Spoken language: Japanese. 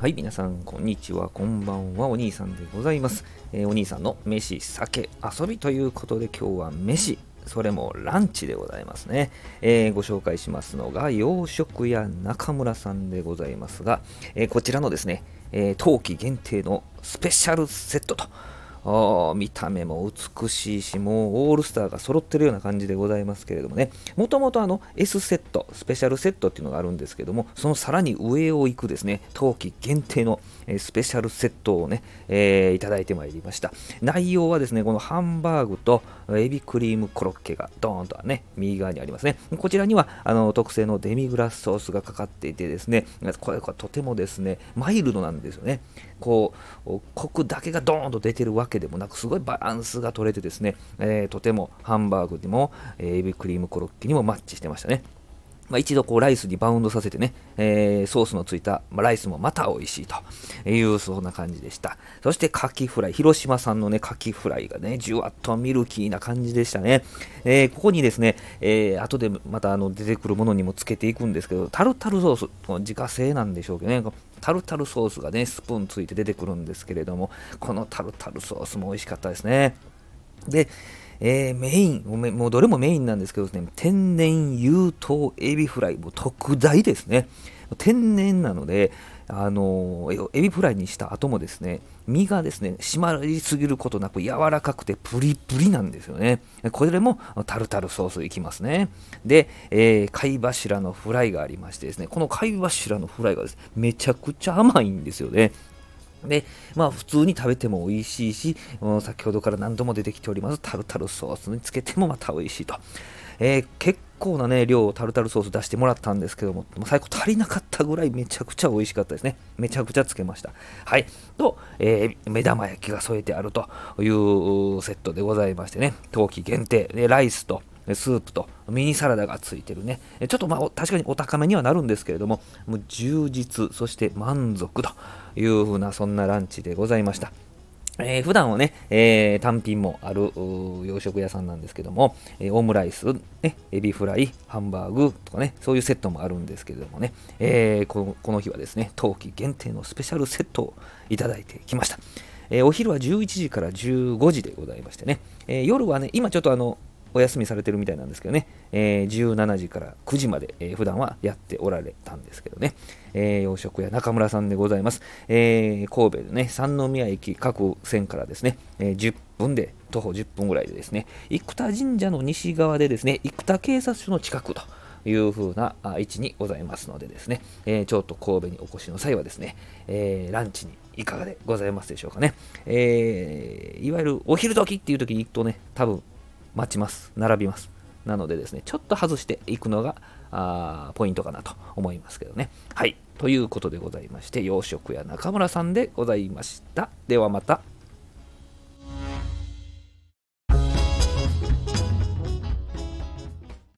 はい、皆さん、こんにちは、こんばんは、お兄さんでございます。えー、お兄さんの飯、酒、遊びということで、今日は飯、それもランチでございますね。えー、ご紹介しますのが、洋食屋中村さんでございますが、えー、こちらのですね、え冬季限定のスペシャルセットと、見た目も美しいし、もうオールスターが揃ってるような感じでございますけれどもね、もともとあの S セット、スペシャルセットっていうのがあるんですけども、そのさらに上を行くですね、冬季限定のスペシャルセットをね、えー、いただいてまいりました。内容はですね、このハンバーグとエビクリームコロッケがドーンとね、右側にありますね。こちらにはあの特製のデミグラスソースがかかっていてですね、これがとてもですね、マイルドなんですよね。こう、コクだけがドーンと出てるわけでもなくすごいバランスが取れてですね、えー、とてもハンバーグにも、え、エビクリームコロッケにもマッチしてましたね。まあ、一度こうライスにバウンドさせてね、えー、ソースのついた、まあ、ライスもまた美味しいというそんな感じでした。そしてカキフライ、広島産のね、カキフライがね、じゅわっとミルキーな感じでしたね。えー、ここにですね、えー、後でまたあの出てくるものにもつけていくんですけど、タルタルソース、自家製なんでしょうけどね、タルタルソースがね、スプーンついて出てくるんですけれども、このタルタルソースも美味しかったですね。で、えー、メインもうどれもメインなんですけどね、天然有糖エビフライ、もう特大ですね。天然なので、あのエビフライにした後もですね、身がですね、締まりすぎることなく柔らかくてプリプリなんですよね。これもタルタルソースいきますね。で、えー、貝柱のフライがありましてですね、この貝柱のフライがです、ね、めちゃくちゃ甘いんですよね。で、まあ普通に食べても美味しいし、うん先ほどから何度も出てきておりますタルタルソースにつけてもまた美味しいと。えー、結構なね、量をタルタルソース出してもらったんですけども、最後足りなかったぐらいめちゃくちゃ美味しかったですね。めちゃくちゃつけました。はい。と、えー、目玉焼きが添えてあるというセットでございましてね、冬季限定、でライスと、スープとミニサラダがついてるね。ちょっとまあ確かにお高めにはなるんですけれども、もう充実、そして満足というふうなそんなランチでございました。えー、普段はね、えー、単品もある洋食屋さんなんですけども、えー、オムライス、ね、エビフライ、ハンバーグとかね、そういうセットもあるんですけれどもね、え、この日はですね、冬季限定のスペシャルセットをいただいてきました。え、お昼は11時から15時でございましてね、え、夜はね、今ちょっとあの、お休みされてるみたいなんですけどね、えー、17時から9時まで、えー、普段はやっておられたんですけどね、えー、洋食屋中村さんでございます。えー、神戸でね、三宮駅各線からですね、えー、10分で、徒歩10分ぐらいでですね、生田神社の西側でですね、生田警察署の近くと、いう風な位置にございますのでですね、えー、ちょっと神戸にお越しの際はですね、えー、ランチにいかがでございますでしょうかね。えー、いわゆるお昼時っていう時に行くとね、多分待ちます。並びます。なのでですね、ちょっと外していくのがあポイントかなと思いますけどね。はい。ということでございまして、洋食屋中村さんでございました。ではまた。